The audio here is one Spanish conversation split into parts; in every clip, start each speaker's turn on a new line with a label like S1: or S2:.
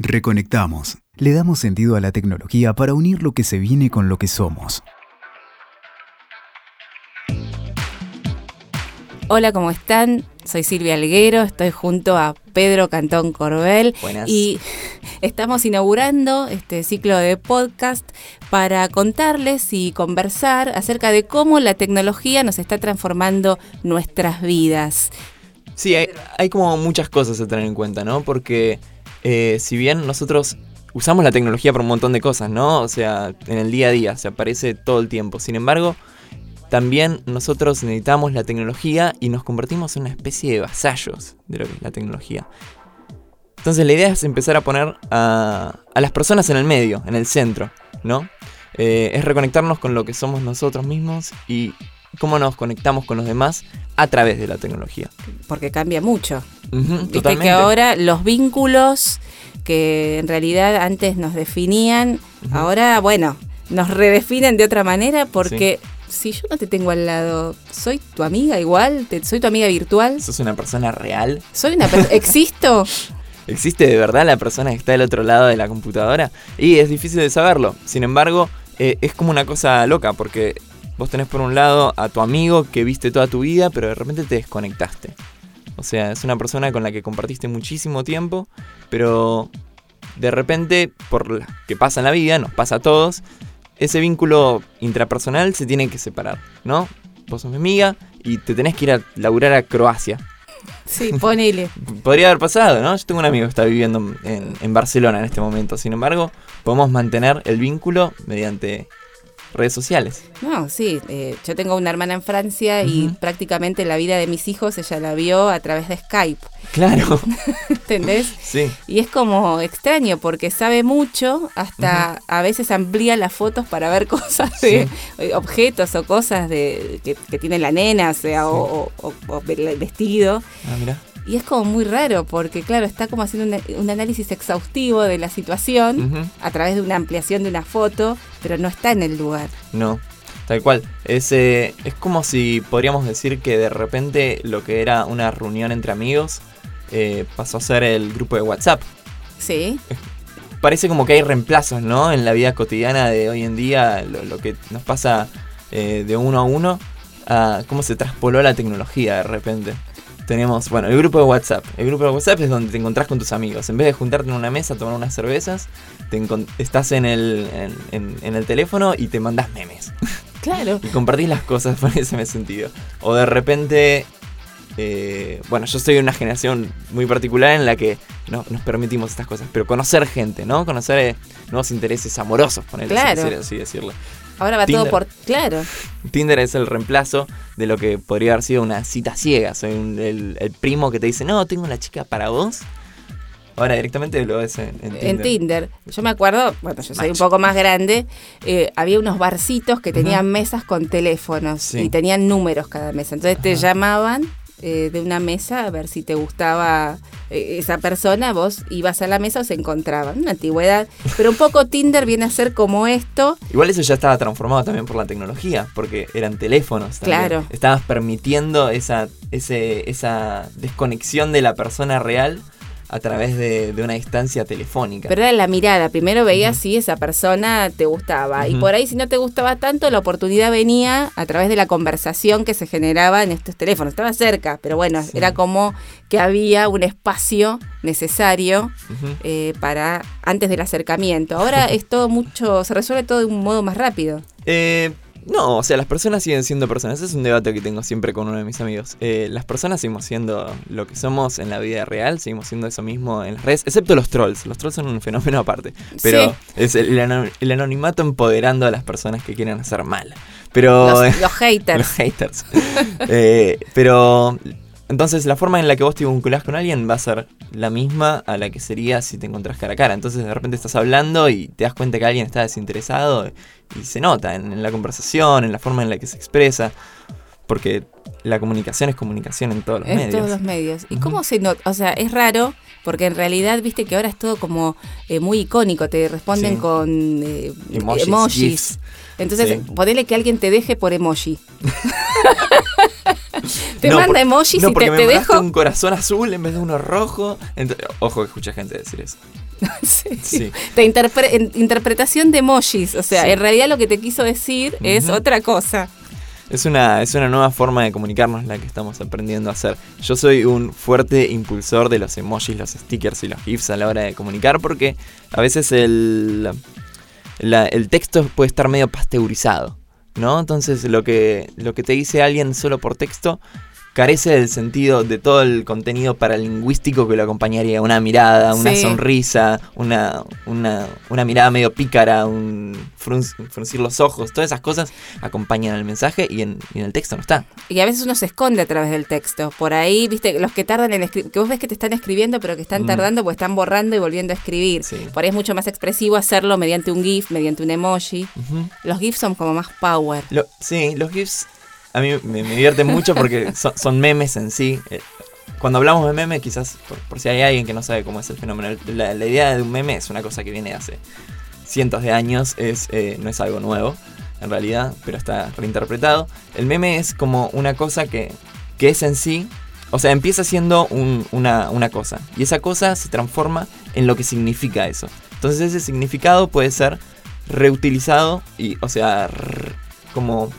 S1: Reconectamos. Le damos sentido a la tecnología para unir lo que se viene con lo que somos.
S2: Hola, ¿cómo están? Soy Silvia Alguero, estoy junto a Pedro Cantón Corbel
S3: Buenas.
S2: y estamos inaugurando este ciclo de podcast para contarles y conversar acerca de cómo la tecnología nos está transformando nuestras vidas.
S3: Sí, hay, hay como muchas cosas a tener en cuenta, ¿no? Porque eh, si bien nosotros usamos la tecnología para un montón de cosas, ¿no? O sea, en el día a día, se aparece todo el tiempo. Sin embargo, también nosotros necesitamos la tecnología y nos convertimos en una especie de vasallos de lo que es la tecnología. Entonces la idea es empezar a poner a, a las personas en el medio, en el centro, ¿no? Eh, es reconectarnos con lo que somos nosotros mismos y cómo nos conectamos con los demás a través de la tecnología.
S2: Porque cambia mucho.
S3: Ujú,
S2: Viste
S3: totalmente.
S2: que ahora los vínculos que en realidad antes nos definían, ahora, bueno, nos redefinen de otra manera porque si yo no te tengo al lado, ¿soy tu amiga igual? ¿Te- ¿Soy tu amiga virtual?
S3: ¿Sos una persona real?
S2: ¿Soy una persona? ¿Existo?
S3: ¿Existe de verdad la persona que está del otro lado de la computadora? Y es difícil de saberlo. Sin embargo, eh, es como una cosa loca porque vos tenés por un lado a tu amigo que viste toda tu vida, pero de repente te desconectaste. O sea, es una persona con la que compartiste muchísimo tiempo, pero de repente, por lo que pasa en la vida, nos pasa a todos, ese vínculo intrapersonal se tiene que separar, ¿no? Vos sos mi amiga y te tenés que ir a laburar a Croacia.
S2: Sí, ponele.
S3: Podría haber pasado, ¿no? Yo tengo un amigo que está viviendo en, en Barcelona en este momento. Sin embargo, podemos mantener el vínculo mediante redes sociales.
S2: No, sí, eh, yo tengo una hermana en Francia y prácticamente la vida de mis hijos ella la vio a través de Skype,
S3: Claro,
S2: ¿entendés?
S3: sí.
S2: Y es como extraño porque sabe mucho, hasta a veces amplía las fotos para ver cosas de objetos o cosas de que, que tiene la nena, o sea, o, o- o el vestido.
S3: Ah, mira.
S2: Y es como muy raro porque, claro, está como haciendo un, un análisis exhaustivo de la situación a través de una ampliación de una foto, pero no está en el lugar.
S3: No, tal cual. Es, eh, es como si podríamos decir que de repente lo que era una reunión entre amigos eh, pasó a ser el grupo de WhatsApp.
S2: Sí,
S3: Parece como que hay reemplazos, ¿no? En la vida cotidiana de hoy en día, lo, lo que nos pasa eh, de uno a uno, a cómo se traspoló la tecnología de repente. Tenemos, bueno, el grupo de WhatsApp. El grupo de WhatsApp es donde te encontrás con tus amigos. En vez de juntarte en una mesa a tomar unas cervezas, te estás en el, en, en- en el teléfono y te mandás memes.
S2: claro.
S3: Y compartís las cosas por ese sentido. O de repente, eh, bueno, yo soy de una generación muy particular en la que no, nos permitimos estas cosas, pero conocer gente, ¿no? Conocer eh, nuevos intereses amorosos, ponerle
S2: Claro.
S3: así, así decirlo.
S2: Ahora va
S3: Tinder.
S2: todo por... Claro.
S3: Tinder es el reemplazo de lo que podría haber sido una cita ciega. Soy un- el, el primo que te dice, no, tengo una chica para vos. Ahora directamente lo ves en, en Tinder.
S2: En Tinder. Yo me acuerdo, bueno, yo soy un poco más grande, eh, había unos barcitos que tenían mesas con teléfonos
S3: Sí.
S2: y tenían números cada mesa. Entonces te llamaban eh, de una mesa a ver si te gustaba eh, esa persona, vos ibas a la mesa o se encontraban. Una antigüedad. Pero un poco Tinder viene a ser como esto.
S3: Igual eso ya estaba transformado también por la tecnología, porque eran teléfonos. también.
S2: Claro.
S3: Estabas permitiendo esa, ese, esa desconexión de la persona real a través de, de una distancia telefónica.
S2: Pero era la mirada. Primero veías si esa persona te gustaba. Y por ahí, si no te gustaba tanto, la oportunidad venía a través de la conversación que se generaba en estos teléfonos. Estaba cerca, pero bueno,
S3: Sí.
S2: era como que había un espacio necesario eh, para antes del acercamiento. Ahora es todo mucho, se resuelve todo de un modo más rápido.
S3: Eh, no, o sea, las personas siguen siendo personas. Ese es un debate que tengo siempre con uno de mis amigos. Eh, las personas seguimos siendo lo que somos en la vida real, seguimos siendo eso mismo en las redes, excepto los trolls. Los trolls son un fenómeno aparte. Pero
S2: Sí.
S3: es el, el ano- el anonimato empoderando a las personas que quieren hacer mal. Pero.
S2: Los, los haters.
S3: Los haters. Eh, pero. Entonces, la forma en la que vos te vinculás con alguien va a ser la misma a la que sería si te encontrás cara a cara. Entonces, de repente estás hablando y te das cuenta que alguien está desinteresado y se nota en, en la conversación, en la forma en la que se expresa. Porque la comunicación es comunicación en todos los
S2: En
S3: medios.
S2: todos los medios. ¿Y cómo se nota? O sea, es raro porque en realidad, viste que ahora es todo como eh, muy icónico. Te responden
S3: Sí.
S2: con eh,
S3: Emojis,
S2: emojis. Entonces,
S3: Sí.
S2: ponele que alguien te deje por emoji. te
S3: No,
S2: manda
S3: por-
S2: emojis
S3: no,
S2: y te,
S3: me
S2: te dejo.
S3: un corazón azul en vez de uno rojo. Ent- ojo, que escucha gente decir eso.
S2: Sí.
S3: Sí.
S2: De interpre- en- interpretación de emojis. O sea,
S3: Sí.
S2: en realidad lo que te quiso decir es otra cosa.
S3: Es una, es una nueva forma de comunicarnos la que estamos aprendiendo a hacer. Yo soy un fuerte impulsor de los emojis, los stickers y los GIFs a la hora de comunicar porque a veces el, la- el texto puede estar medio pasteurizado, ¿no? Entonces lo que, lo que te dice alguien solo por texto carece del sentido de todo el contenido paralingüístico que lo acompañaría. Una mirada, una
S2: Sí.
S3: sonrisa, una, una, una mirada medio pícara, un frunc- fruncir los ojos, todas esas cosas acompañan al mensaje y en, y en el texto no está.
S2: Y a veces uno se esconde a través del texto. Por ahí, viste, los que tardan en escribir, que vos ves que te están escribiendo, pero que están
S3: Mm.
S2: tardando porque están borrando y volviendo a escribir.
S3: Sí.
S2: Por ahí es mucho más expresivo hacerlo mediante un GIF, mediante un emoji. Los GIFs son como más power.
S3: Lo- sí, los GIFs a mí me, divierten mucho porque son, memes en sí. Eh, Cuando hablamos de meme, quizás, por, si hay alguien que no sabe cómo es el fenómeno, la, idea de un meme es una cosa que viene hace cientos de años, es, eh, no es algo nuevo, en realidad, pero está reinterpretado. El meme es como una cosa que, que es en sí, o sea, empieza siendo un- una, una cosa, y esa cosa se transforma en lo que significa eso. Entonces ese significado puede ser reutilizado y, o sea, como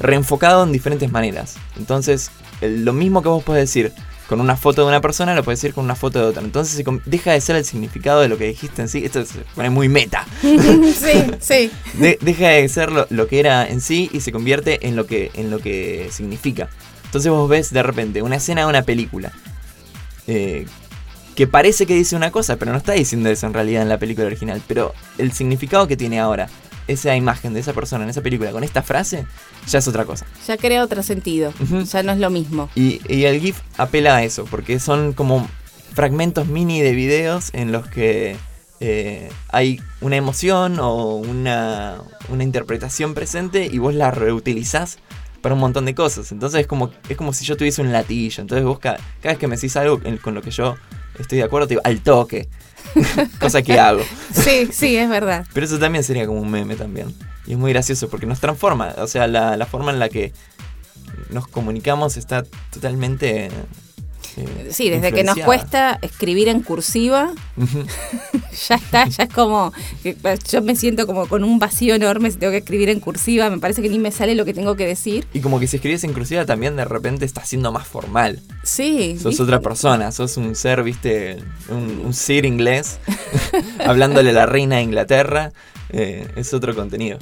S3: reenfocado en diferentes maneras. Entonces, lo mismo que vos podés decir con una foto de una persona, lo podés decir con una foto de otra. Entonces, se deja de ser el significado de lo que dijiste en sí. Esto se pone muy meta.
S2: sí, sí.
S3: De- deja de ser lo, lo que era en sí y se convierte en lo que, en lo que significa. Entonces vos ves de repente una escena de una película eh, que parece que dice una cosa, pero no está diciendo eso en realidad en la película original. Pero el significado que tiene ahora esa imagen de esa persona en esa película con esta frase ya es otra cosa.
S2: Ya crea otro sentido. Ya no es lo mismo.
S3: Y, y el GIF apela a eso, porque son como fragmentos mini de videos en los que eh, hay una emoción o una, una interpretación presente y vos la reutilizás para un montón de cosas. Entonces es como, es como si yo tuviese un latillo. Entonces vos ca- cada, vez que me decís algo con lo que yo estoy de acuerdo, te digo, al toque. Cosa que hago.
S2: Sí, sí, es verdad.
S3: Pero eso también sería como un meme también. Y es muy gracioso porque nos transforma. O sea, la, la forma en la que nos comunicamos está totalmente... eh,
S2: Sí, desde que nos cuesta escribir en cursiva, ya está, ya es como, yo me siento como con un vacío enorme si tengo que escribir en cursiva, me parece que ni me sale lo que tengo que decir.
S3: Y como que si escribes en cursiva también de repente está siendo más formal.
S2: Sí.
S3: Sos
S2: ¿viste?
S3: otra persona, sos un ser, viste, un, un sir inglés, hablándole a la reina de Inglaterra. eh, es otro contenido.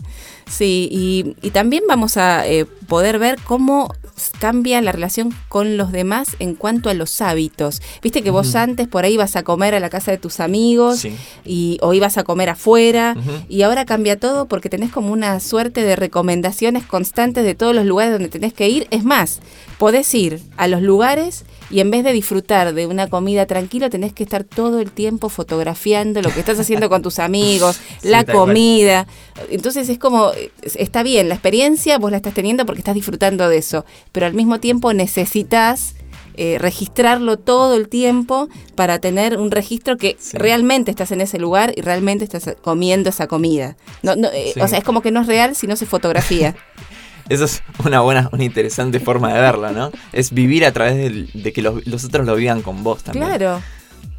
S2: Sí, y, y también vamos a eh, poder ver cómo cambia la relación con los demás en cuanto a los hábitos. Viste que vos antes por ahí ibas a comer a la casa de tus amigos
S3: Sí.
S2: y, o ibas a comer afuera y ahora cambia todo porque tenés como una suerte de recomendaciones constantes de todos los lugares donde tenés que ir. Es más, podés ir a los lugares y en vez de disfrutar de una comida tranquila tenés que estar todo el tiempo fotografiando lo que estás haciendo con tus amigos,
S3: Sí,
S2: la comida. Entonces es como, está bien, la experiencia vos la estás teniendo porque estás disfrutando de eso, pero al mismo tiempo necesitas eh, registrarlo todo el tiempo para tener un registro que
S3: Sí.
S2: realmente estás en ese lugar y realmente estás comiendo esa comida. No, no, eh,
S3: Sí.
S2: O sea, es como que no es real si no se fotografía.
S3: Eso es una buena, una interesante forma de verlo, ¿no? Es vivir a través de que los, los otros lo vivan con vos también.
S2: claro.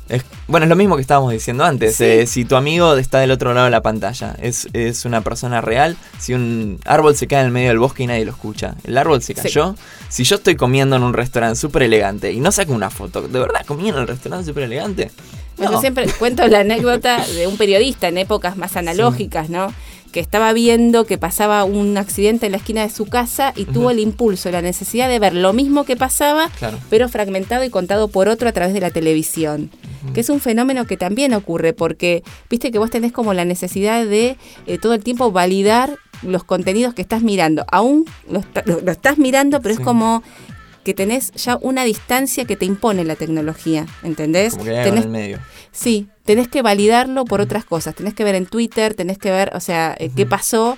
S3: Es- bueno, es lo mismo que estábamos diciendo antes.
S2: Sí.
S3: eh, si tu amigo está del otro lado de la pantalla, es, es una persona real. Si un árbol se cae en el medio del bosque y nadie lo escucha, el árbol se
S2: Sí.
S3: cayó. Si yo estoy comiendo en un restaurante súper elegante y no saco una foto, ¿de verdad comí en el restaurante súper elegante?
S2: Yo
S3: No.
S2: siempre cuento la anécdota de un periodista en épocas más analógicas, ¿no? Que estaba viendo que pasaba un accidente en la esquina de su casa y tuvo el impulso, la necesidad de ver lo mismo que pasaba,
S3: Claro.
S2: pero fragmentado y contado por otro a través de la televisión. Que es un fenómeno que también ocurre, porque viste que vos tenés como la necesidad de eh, todo el tiempo validar los contenidos que estás mirando. Aún lo, está- lo- lo estás mirando, pero
S3: Sí.
S2: es como que tenés ya una distancia que te impone la tecnología, ¿entendés?
S3: Como que
S2: Tenés
S3: en el medio.
S2: Sí, tenés que validarlo por otras cosas. Tenés que ver en Twitter, tenés que ver, o sea, eh, qué pasó.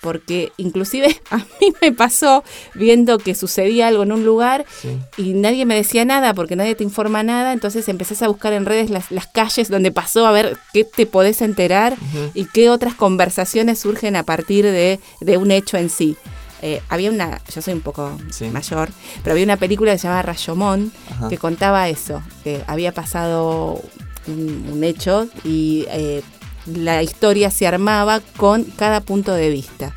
S2: Porque inclusive a mí me pasó viendo que sucedía algo en un lugar
S3: Sí.
S2: y nadie me decía nada porque nadie te informa nada. Entonces empezás a buscar en redes las, las calles donde pasó a ver qué te podés enterar y qué otras conversaciones surgen a partir de, de un hecho en sí. Eh, había una, yo soy un poco
S3: Sí.
S2: mayor, pero había una película que se llamaba Rayomón
S3: Ajá.
S2: que contaba eso, que había pasado un, un hecho y eh, la historia se armaba con cada punto de vista.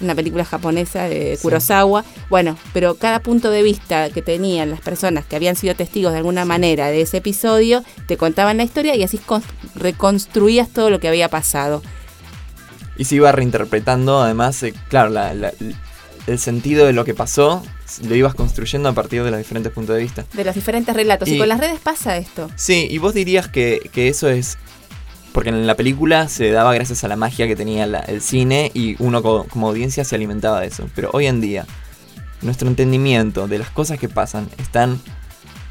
S2: Una película japonesa de
S3: Sí.
S2: Kurosawa. Bueno, pero cada punto de vista que tenían las personas que habían sido testigos de alguna manera de ese episodio, te contaban la historia y así con- reconstruías todo lo que había pasado.
S3: Y se iba reinterpretando, además, eh, claro, la- la- el sentido de lo que pasó lo ibas construyendo a partir de los diferentes puntos de vista.
S2: De los diferentes relatos. Y,
S3: Y-
S2: con las redes pasa esto.
S3: Sí, y vos dirías que, que eso es... Porque en la película se daba gracias a la magia que tenía la- el cine y uno co- como audiencia se alimentaba de eso. Pero hoy en día, nuestro entendimiento de las cosas que pasan están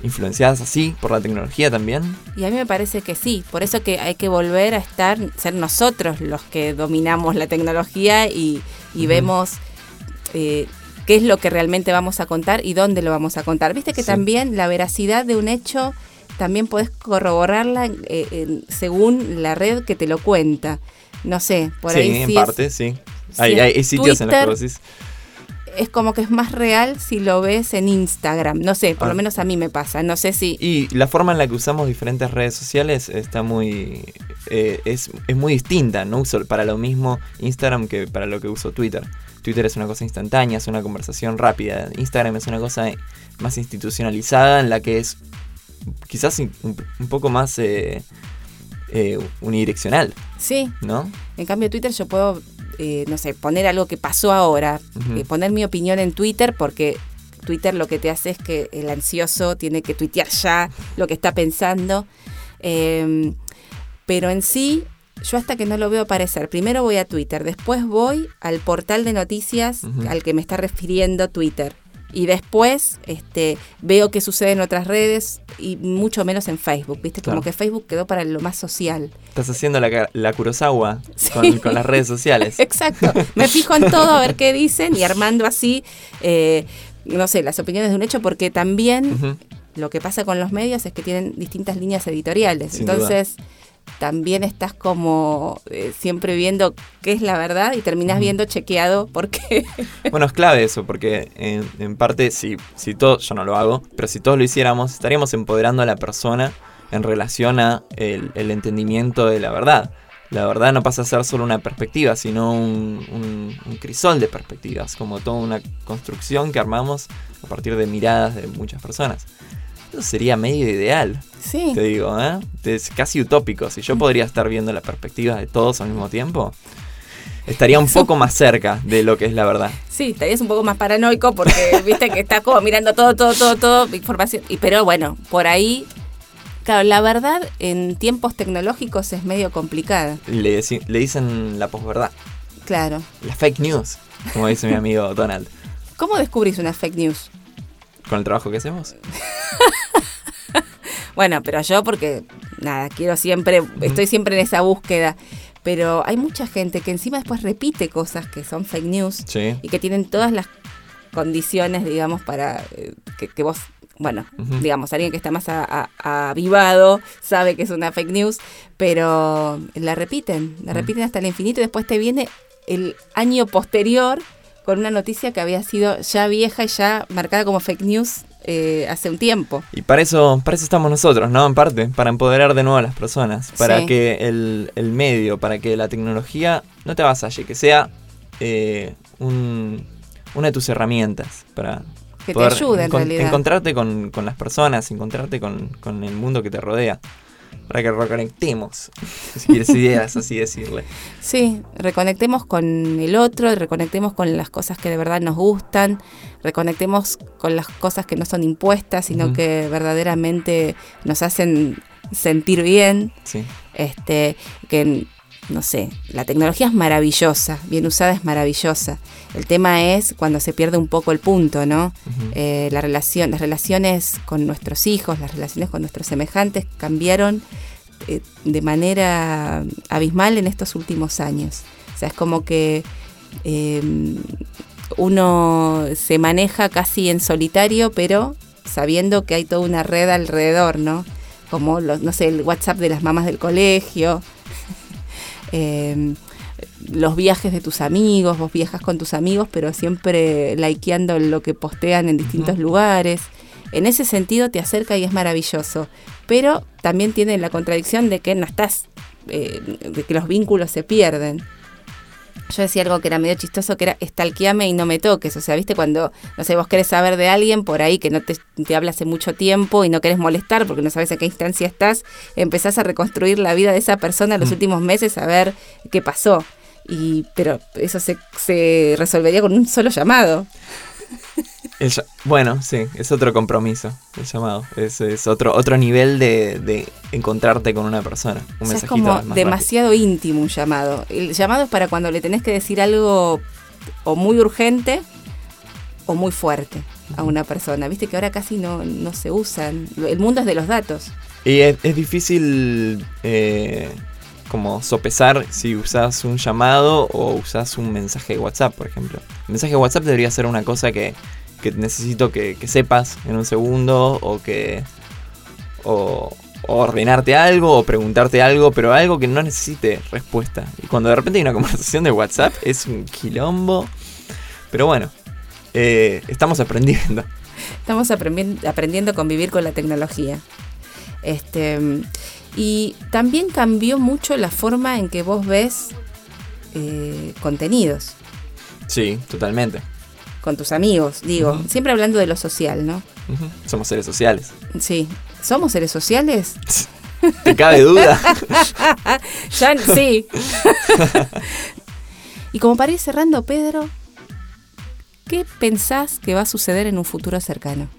S3: influenciadas así por la tecnología también.
S2: Y a mí me parece que sí, por eso que hay que volver a estar, ser nosotros los que dominamos la tecnología y, y vemos eh, qué es lo que realmente vamos a contar y dónde lo vamos a contar. Viste que
S3: Sí.
S2: también la veracidad de un hecho también podés corroborarla eh, en- según la red que te lo cuenta. No sé, por
S3: sí,
S2: ahí
S3: en
S2: sí es-
S3: parte, sí.
S2: si
S3: Hay, sitios en vos decís,
S2: es como que es más real si lo ves en Instagram. No sé, por
S3: Ah.
S2: lo menos a mí me pasa. No sé si...
S3: Y la forma en la que usamos diferentes redes sociales está muy. eh, es, es muy distinta. No uso para lo mismo Instagram que para lo que uso Twitter. Twitter es una cosa instantánea, es una conversación rápida. Instagram es una cosa más institucionalizada en la que es quizás un, un poco más eh, eh, unidireccional,
S2: Sí,
S3: ¿no?
S2: En cambio, Twitter yo puedo, eh, no sé, poner algo que pasó ahora, poner mi opinión en Twitter porque Twitter lo que te hace es que el ansioso tiene que tuitear ya lo que está pensando. Eh, pero en sí, yo hasta que no lo veo aparecer, primero voy a Twitter, después voy al portal de noticias al que me está refiriendo Twitter. Y después este, veo qué sucede en otras redes y mucho menos en Facebook, ¿viste? Como que Facebook quedó para lo más social.
S3: Estás haciendo la, la Kurosawa
S2: Sí.
S3: con, con las redes sociales.
S2: Exacto. Me fijo en todo a ver qué dicen y armando así, eh, no sé, las opiniones de un hecho, porque también lo que pasa con los medios es que tienen distintas líneas editoriales.
S3: Sin
S2: Entonces, también estás como eh, siempre viendo qué es la verdad y terminas viendo chequeado porque...
S3: Bueno, es clave eso, porque en, en parte, si, si todos, yo no lo hago, pero si todos lo hiciéramos, estaríamos empoderando a la persona en relación a el, el entendimiento de la verdad. La verdad no pasa a ser solo una perspectiva, sino un, un- un crisol de perspectivas, como toda una construcción que armamos a partir de miradas de muchas personas. Eso sería medio ideal,
S2: sí.
S3: te digo, ¿eh? Es casi utópico. Si yo podría estar viendo la perspectiva de todos al mismo tiempo, estaría un poco más cerca de lo que es la verdad.
S2: Sí, estarías un poco más paranoico porque viste que estás como mirando todo, todo, todo, todo, información. Y, pero bueno, por ahí, claro, la verdad en tiempos tecnológicos es medio complicada.
S3: Le, le dicen la posverdad,
S2: Claro.
S3: la fake news, como dice mi amigo Donald.
S2: ¿Cómo descubrís una fake news?
S3: Con el trabajo que hacemos.
S2: Bueno, pero yo porque, nada, quiero siempre, estoy siempre en esa búsqueda. Pero hay mucha gente que encima después repite cosas que son fake news
S3: Sí.
S2: y que tienen todas las condiciones, digamos, para eh, que, que vos, bueno, digamos, alguien que está más a- a- avivado sabe que es una fake news, pero la repiten, la repiten hasta el infinito y después te viene el año posterior con una noticia que había sido ya vieja y ya marcada como fake news eh, hace un tiempo.
S3: Y para eso, para eso estamos nosotros, ¿no? En parte, para empoderar de nuevo a las personas, para
S2: Sí.
S3: que el, el medio, para que la tecnología no te avasalle, que sea eh, un- una de tus herramientas para
S2: Que te ayude en realidad.
S3: encontrarte con, con las personas, encontrarte con, con el mundo que te rodea, para que reconectemos, si quieres ideas, así decirle.
S2: Sí, reconectemos con el otro, reconectemos con las cosas que de verdad nos gustan, reconectemos con las cosas que no son impuestas, sino que verdaderamente nos hacen sentir bien.
S3: Sí.
S2: Este, que no sé, la tecnología es maravillosa, bien usada es maravillosa. El tema es cuando se pierde un poco el punto, ¿no? Eh, la relación, las relaciones con nuestros hijos, las relaciones con nuestros semejantes cambiaron eh, de manera abismal en estos últimos años. O sea, es como que eh, uno se maneja casi en solitario, pero sabiendo que hay toda una red alrededor, ¿no? Como, los, no sé, el WhatsApp de las mamás del colegio. Eh, los viajes de tus amigos, vos viajas con tus amigos, pero siempre likeando lo que postean en distintos lugares. En ese sentido te acerca y es maravilloso, pero también tiene la contradicción de que no estás, eh, de que los vínculos se pierden. Yo decía algo que era medio chistoso, que era estalqueame y no me toques. O sea, viste, cuando, no sé, vos querés saber de alguien por ahí que no te, te habla hace mucho tiempo y no querés molestar porque no sabes en qué instancia estás, empezás a reconstruir la vida de esa persona en los
S3: Mm.
S2: últimos meses a ver qué pasó. Y, pero eso se, se resolvería con un solo llamado.
S3: El bueno, sí, es otro compromiso, el llamado. Es, es otro, otro nivel de, de encontrarte con una persona. Un
S2: O sea, es como
S3: más rápido.
S2: demasiado íntimo un llamado. El llamado es para cuando le tenés que decir algo o muy urgente o muy fuerte a una persona. Viste que ahora casi no, no se usan. El mundo es de los datos.
S3: Y es, es difícil eh, como sopesar si usas un llamado o usas un mensaje de WhatsApp, por ejemplo. El mensaje de WhatsApp debería ser una cosa que, que necesito que, que sepas en un segundo o que... O, o ordenarte algo o preguntarte algo, pero algo que no necesite respuesta. Y cuando de repente hay una conversación de WhatsApp es un quilombo. Pero bueno, eh, estamos aprendiendo.
S2: Estamos aprendi- aprendiendo a convivir con la tecnología. Este, y también cambió mucho la forma en que vos ves eh, contenidos
S3: Sí, totalmente.
S2: Con tus amigos, digo, siempre hablando de lo social, ¿no?
S3: Somos seres sociales.
S2: Sí. ¿Somos seres sociales?
S3: ¿Te cabe duda?
S2: Ya, sí. y como para ir cerrando, Pedro, ¿qué pensás que va a suceder en un futuro cercano?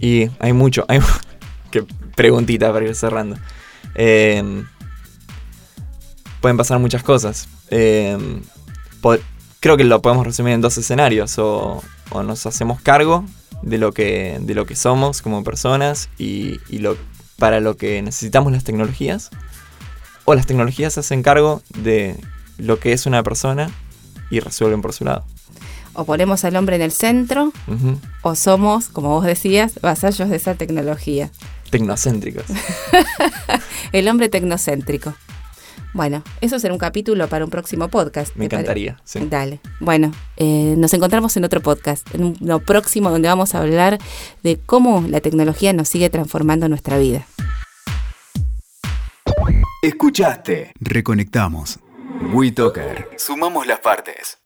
S3: Y hay mucho. Hay, qué preguntita para ir cerrando. Eh, pueden pasar muchas cosas. Eh, creo que lo podemos resumir en dos escenarios. O, o nos hacemos cargo de lo que, de lo que somos como personas y, y lo, para lo que necesitamos las tecnologías. O las tecnologías se hacen cargo de lo que es una persona y resuelven por su lado.
S2: O ponemos al hombre en el centro, o somos, como vos decías, vasallos de esa tecnología.
S3: Tecnocéntricos.
S2: El hombre tecnocéntrico. Bueno, eso será un capítulo para un próximo podcast.
S3: Me
S2: ¿te pare-
S3: encantaría. sí.
S2: Dale. Bueno, eh, nos encontramos en otro podcast, en uno próximo donde vamos a hablar de cómo la tecnología nos sigue transformando nuestra vida.
S1: Escuchaste. Reconectamos. WeToker. Sumamos las partes.